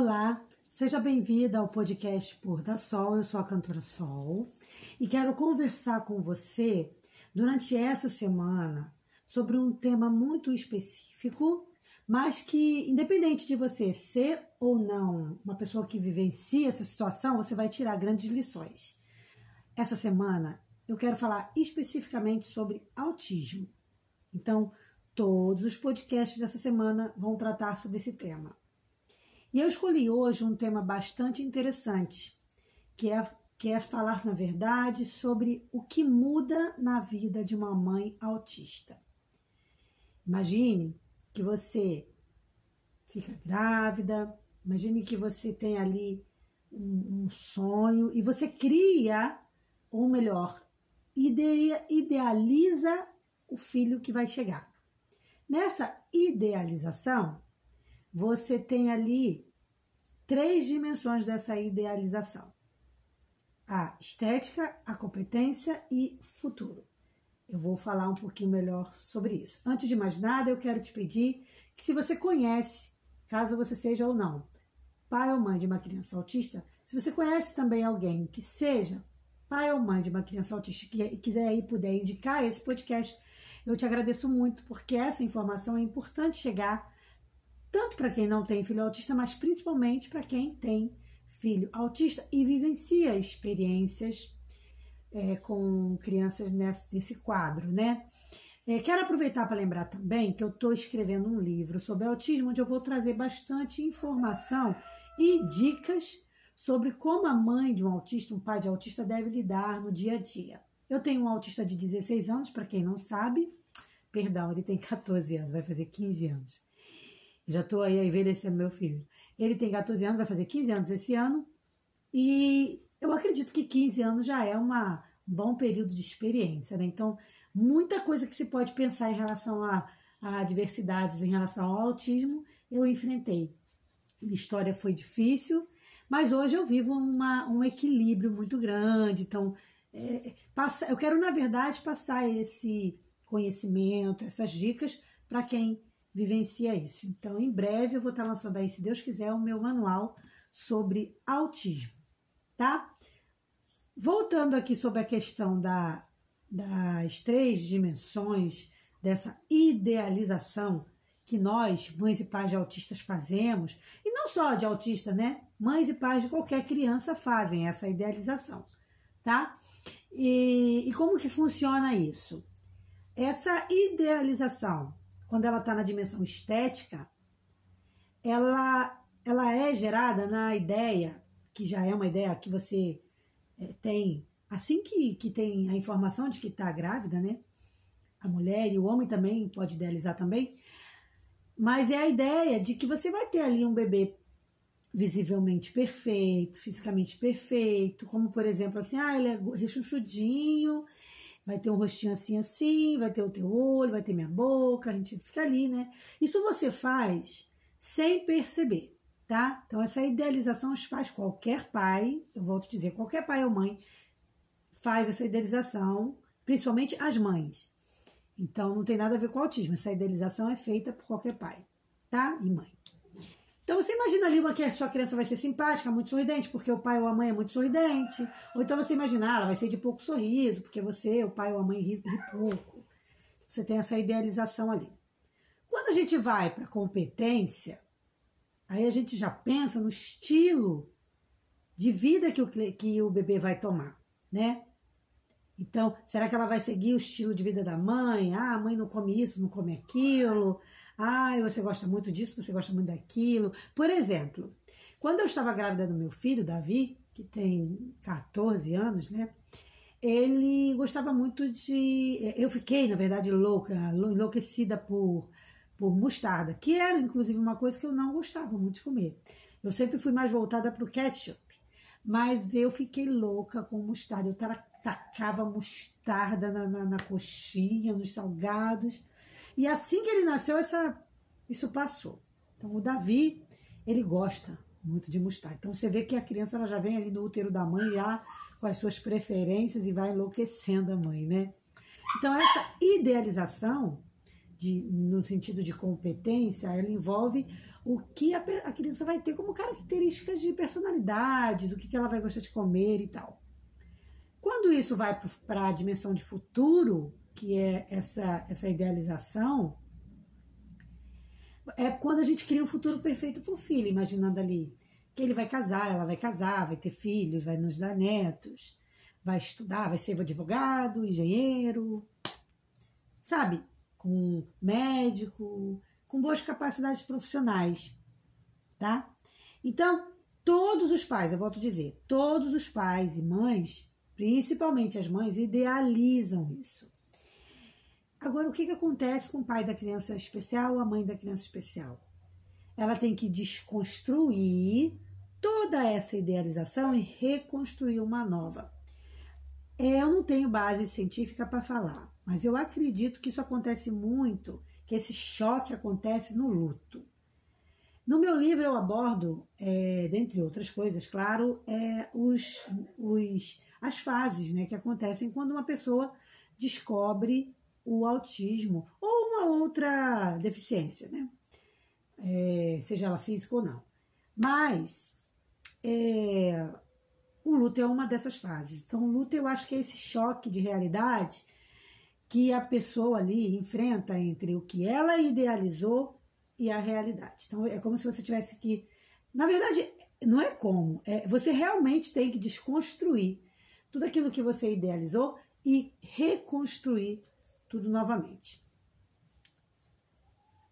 Olá, seja bem-vinda ao podcast Por da Sol. Eu sou a cantora Sol e quero conversar com você durante essa semana sobre um tema muito específico, mas que, independente de você ser ou não uma pessoa que vivencia essa situação, você vai tirar grandes lições. Essa semana eu quero falar especificamente sobre autismo. Então, todos os podcasts dessa semana vão tratar sobre esse tema. E eu escolhi hoje um tema bastante interessante, que é, que é falar, na verdade, sobre o que muda na vida de uma mãe autista. Imagine que você fica grávida, imagine que você tem ali um, um sonho e você cria, ou melhor, idealiza o filho que vai chegar. Nessa idealização, você tem ali três dimensões dessa idealização: a estética, a competência e futuro. Eu vou falar um pouquinho melhor sobre isso. Antes de mais nada, eu quero te pedir que, se você conhece, caso você seja ou não, pai ou mãe de uma criança autista, se você conhece também alguém que seja pai ou mãe de uma criança autista e quiser aí puder indicar esse podcast, eu te agradeço muito, porque essa informação é importante chegar tanto para quem não tem filho autista, mas principalmente para quem tem filho autista e vivencia experiências é, com crianças nesse, nesse quadro, né? É, quero aproveitar para lembrar também que eu estou escrevendo um livro sobre autismo, onde eu vou trazer bastante informação e dicas sobre como a mãe de um autista, um pai de autista, deve lidar no dia a dia. Eu tenho um autista de 16 anos, para quem não sabe, perdão, ele tem 14 anos, vai fazer 15 anos. Já estou aí envelhecendo meu filho. Ele tem 14 anos, vai fazer 15 anos esse ano. E eu acredito que 15 anos já é uma, um bom período de experiência, né? Então, muita coisa que se pode pensar em relação a, a diversidades, em relação ao autismo, eu enfrentei. Minha história foi difícil, mas hoje eu vivo uma, um equilíbrio muito grande. Então, é, passa, eu quero, na verdade, passar esse conhecimento, essas dicas para quem vivencia isso. Então, em breve eu vou estar lançando aí, se Deus quiser, o meu manual sobre autismo, tá? Voltando aqui sobre a questão da, das três dimensões dessa idealização que nós, mães e pais de autistas, fazemos, e não só de autista, né? Mães e pais de qualquer criança fazem essa idealização, tá? E, e como que funciona isso? Essa idealização quando ela está na dimensão estética, ela, ela é gerada na ideia, que já é uma ideia que você é, tem assim que, que tem a informação de que está grávida, né? A mulher e o homem também pode idealizar também, mas é a ideia de que você vai ter ali um bebê visivelmente perfeito, fisicamente perfeito, como por exemplo assim, ah, ele é rechuchudinho, vai ter um rostinho assim, assim, vai ter o teu olho, vai ter minha boca, a gente fica ali, né? Isso você faz sem perceber, tá? Então, essa idealização faz qualquer pai, eu volto a dizer, qualquer pai ou mãe faz essa idealização, principalmente as mães. Então, não tem nada a ver com autismo, essa idealização é feita por qualquer pai, tá? E mãe. Então você imagina ali uma que a sua criança vai ser simpática, muito sorridente, porque o pai ou a mãe é muito sorridente. Ou então você imagina, ah, ela vai ser de pouco sorriso, porque você, o pai ou a mãe, ri, ri pouco. Você tem essa idealização ali. Quando a gente vai para competência, aí a gente já pensa no estilo de vida que o, que o bebê vai tomar, né? Então, será que ela vai seguir o estilo de vida da mãe? Ah, a mãe não come isso, não come aquilo. Ah, você gosta muito disso, você gosta muito daquilo. Por exemplo, quando eu estava grávida do meu filho, Davi, que tem 14 anos, né? Ele gostava muito de. Eu fiquei, na verdade, louca, enlouquecida por, por mostarda, que era, inclusive, uma coisa que eu não gostava muito de comer. Eu sempre fui mais voltada para o ketchup, mas eu fiquei louca com mostarda. Eu tacava mostarda na, na, na coxinha, nos salgados. E assim que ele nasceu, essa, isso passou. Então, o Davi, ele gosta muito de mostarda. Então, você vê que a criança ela já vem ali no útero da mãe, já com as suas preferências e vai enlouquecendo a mãe, né? Então, essa idealização de, no sentido de competência, ela envolve o que a, a criança vai ter como características de personalidade, do que, que ela vai gostar de comer e tal. Quando isso vai para a dimensão de futuro, que é essa, essa idealização, é quando a gente cria um futuro perfeito para o filho, imaginando ali que ele vai casar, ela vai casar, vai ter filhos, vai nos dar netos, vai estudar, vai ser advogado, engenheiro, sabe? Com médico, com boas capacidades profissionais, tá? Então, todos os pais, eu volto a dizer, todos os pais e mães, principalmente as mães, idealizam isso. Agora, o que, que acontece com o pai da criança especial ou a mãe da criança especial? Ela tem que desconstruir toda essa idealização e reconstruir uma nova. Eu não tenho base científica para falar, mas eu acredito que isso acontece muito, que esse choque acontece no luto. No meu livro eu abordo, é, dentre outras coisas, claro, é, os, os, as fases né, que acontecem quando uma pessoa descobre o autismo ou uma outra deficiência, né? É, seja ela física ou não. Mas é, o luto é uma dessas fases. Então, o luto eu acho que é esse choque de realidade que a pessoa ali enfrenta entre o que ela idealizou e a realidade. Então, é como se você tivesse que. Na verdade, não é como. É, você realmente tem que desconstruir tudo aquilo que você idealizou e reconstruir tudo novamente.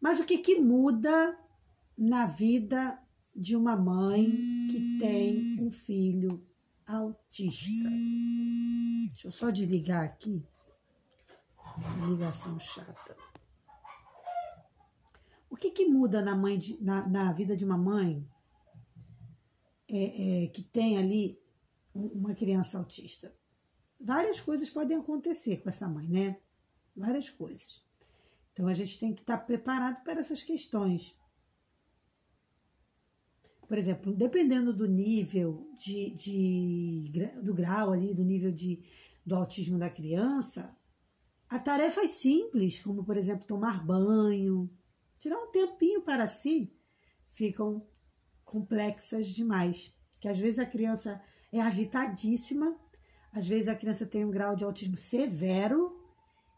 Mas o que, que muda na vida de uma mãe que tem um filho autista? Deixa eu só desligar aqui. Ligação chata. O que, que muda na, mãe de, na, na vida de uma mãe é, é, que tem ali uma criança autista? Várias coisas podem acontecer com essa mãe, né? Várias coisas. Então a gente tem que estar preparado para essas questões. Por exemplo, dependendo do nível de, de do grau ali, do nível de, do autismo da criança, há tarefas simples, como por exemplo tomar banho, tirar um tempinho para si, ficam complexas demais. Que às vezes a criança é agitadíssima, às vezes a criança tem um grau de autismo severo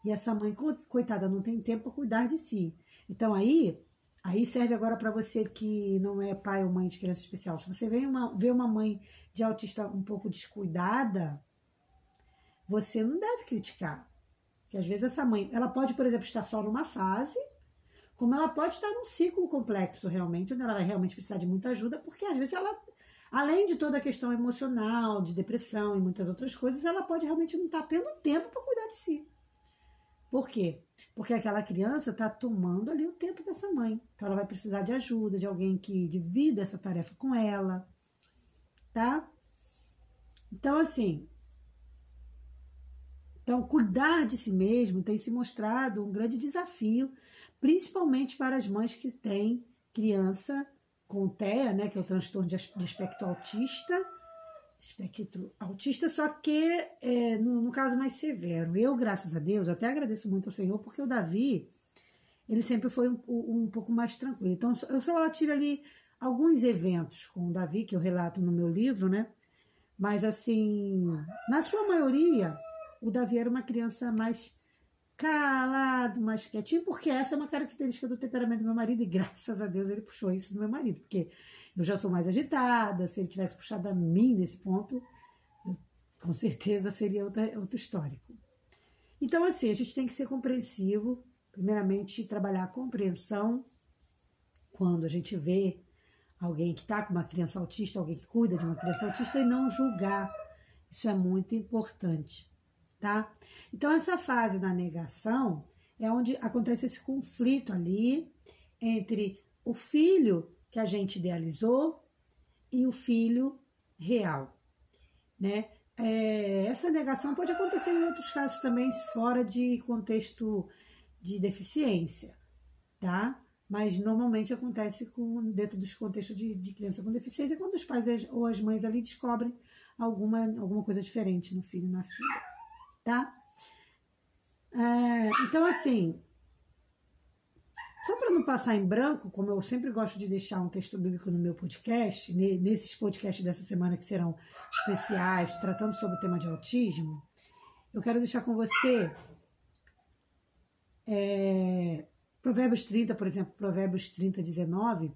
e essa mãe, coitada, não tem tempo para cuidar de si. Então aí, aí serve agora para você que não é pai ou mãe de criança especial. Se você vê uma, vê uma mãe de autista um pouco descuidada, você não deve criticar. Que às vezes essa mãe, ela pode, por exemplo, estar só numa fase, como ela pode estar num ciclo complexo realmente, onde ela vai realmente precisar de muita ajuda, porque às vezes ela, além de toda a questão emocional, de depressão e muitas outras coisas, ela pode realmente não estar tendo tempo para cuidar de si. Por quê? Porque aquela criança está tomando ali o tempo dessa mãe. Então ela vai precisar de ajuda, de alguém que divida essa tarefa com ela, tá? Então, assim. Então, cuidar de si mesmo tem se mostrado um grande desafio, principalmente para as mães que têm criança com TEA, né, que é o transtorno de aspecto autista, espectro autista, só que é, no, no, caso mais severo. Eu, graças a Deus, até agradeço muito ao Senhor, porque o Davi, ele sempre foi um, um pouco mais tranquilo. Então, eu só tive ali alguns eventos com o Davi, que eu relato no meu livro, né? Mas, assim, na sua maioria, o Davi era uma criança mais calado, mais quietinho, porque essa é uma característica do temperamento do meu marido, e graças a Deus ele puxou isso do meu marido, porque eu já sou mais agitada, se ele tivesse puxado a mim nesse ponto, com certeza seria outra, outro histórico. Então, assim, a gente tem que ser compreensivo, primeiramente trabalhar a compreensão quando a gente vê alguém que está com uma criança autista, alguém que cuida de uma criança autista e não julgar. Isso é muito importante tá? Então, essa fase da negação é onde acontece esse conflito ali entre o filho que a gente idealizou e o filho real, né? É, essa negação pode acontecer em outros casos também, fora de contexto de deficiência, tá? Mas normalmente acontece com, dentro dos contextos de, de criança com deficiência, quando os pais ou as mães ali descobrem alguma, alguma coisa diferente no filho na filha tá? É, então, assim, só para não passar em branco, como eu sempre gosto de deixar um texto bíblico no meu podcast, nesses podcasts dessa semana que serão especiais, tratando sobre o tema de autismo, eu quero deixar com você é, Provérbios 30, por exemplo, Provérbios 30, 19,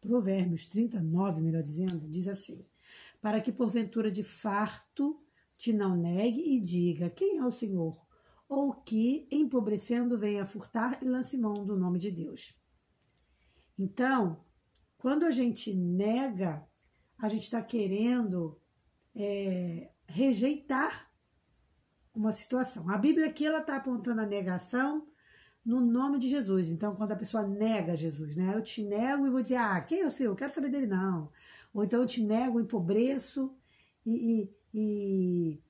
Provérbios 39, melhor dizendo, diz assim: Para que porventura de farto te não negue e diga: Quem é o Senhor? Ou que, empobrecendo, venha furtar e lance mão do nome de Deus. Então, quando a gente nega, a gente está querendo é, rejeitar uma situação. A Bíblia aqui ela está apontando a negação no nome de Jesus. Então, quando a pessoa nega Jesus, né? Eu te nego e vou dizer, ah, quem é o Senhor? Eu quero saber dele, não. Ou então eu te nego, empobreço e, e, e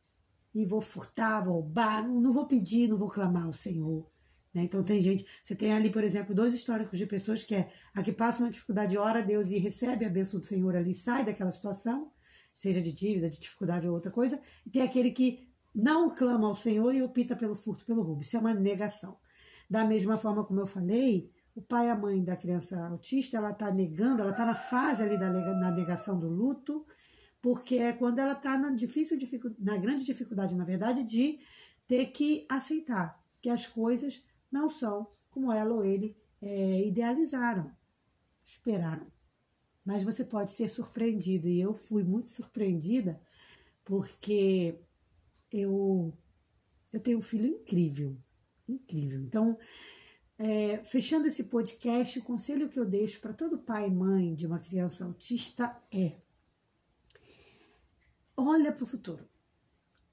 e vou furtar, vou roubar, não, não vou pedir, não vou clamar ao Senhor. Né? Então tem gente, você tem ali, por exemplo, dois históricos de pessoas que é a que passa uma dificuldade, ora a Deus e recebe a bênção do Senhor ali, sai daquela situação, seja de dívida, de dificuldade ou outra coisa, e tem aquele que não clama ao Senhor e opta pelo furto, pelo roubo. Isso é uma negação. Da mesma forma como eu falei, o pai e a mãe da criança autista, ela está negando, ela está na fase ali da negação do luto, porque é quando ela está na difícil na grande dificuldade, na verdade, de ter que aceitar que as coisas não são como ela ou ele é, idealizaram, esperaram. Mas você pode ser surpreendido e eu fui muito surpreendida porque eu eu tenho um filho incrível, incrível. Então, é, fechando esse podcast, o conselho que eu deixo para todo pai e mãe de uma criança autista é olha para o futuro.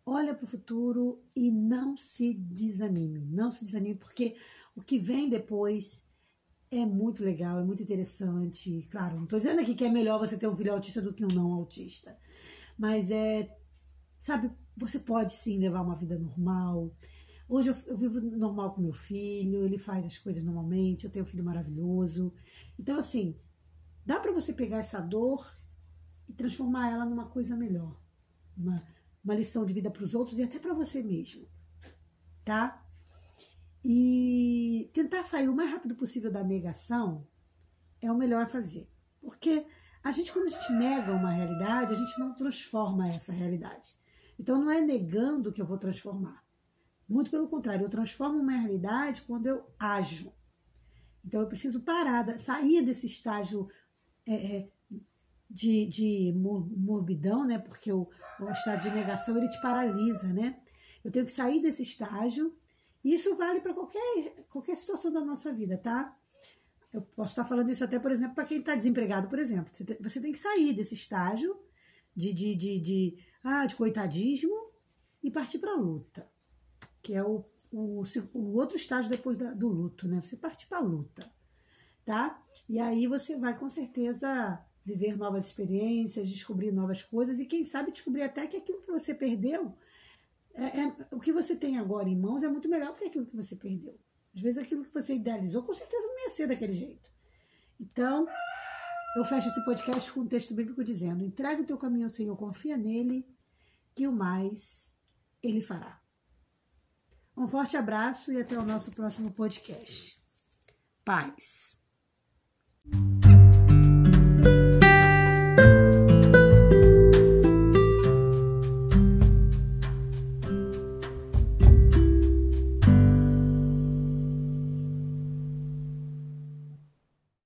Olha para o futuro e não se desanime. Não se desanime, porque o que vem depois é muito legal, é muito interessante. Claro, não estou dizendo aqui que é melhor você ter um filho autista do que um não autista. Mas é, sabe, você pode sim levar uma vida normal. Hoje eu, eu, vivo normal com meu filho, ele faz as coisas normalmente, eu tenho um filho maravilhoso. Então, assim, dá para você pegar essa dor e transformar ela numa coisa melhor uma, uma lição de vida para os outros e até para você mesmo, tá? E tentar sair o mais rápido possível da negação é o melhor a fazer. Porque a gente, quando a gente nega uma realidade, a gente não transforma essa realidade. Então, não é negando que eu vou transformar. Muito pelo contrário, eu transformo uma realidade quando eu ajo. Então, eu preciso parar, sair desse estágio é, é, de, de morbidão, né? Porque o, o estado de negação ele te paralisa, né? Eu tenho que sair desse estágio. E isso vale para qualquer, qualquer situação da nossa vida, tá? Eu posso estar falando isso até, por exemplo, para quem está desempregado, por exemplo. Você tem, que sair desse estágio de, de, de, de, ah, de coitadismo e partir para a luta, que é o, o, o outro estágio depois da, do luto, né? Você partir para a luta, tá? E aí você vai com certeza viver novas experiências, descobrir novas coisas e quem sabe descobrir até que aquilo que você perdeu, é, é, o que você tem agora em mãos é muito melhor do que aquilo que você perdeu. Às vezes aquilo que você idealizou com certeza não ia ser daquele jeito. Então, eu fecho esse podcast com um texto bíblico dizendo: entrega o teu caminho ao Senhor, confia nele, que o mais ele fará. Um forte abraço e até o nosso próximo podcast. Paz. Música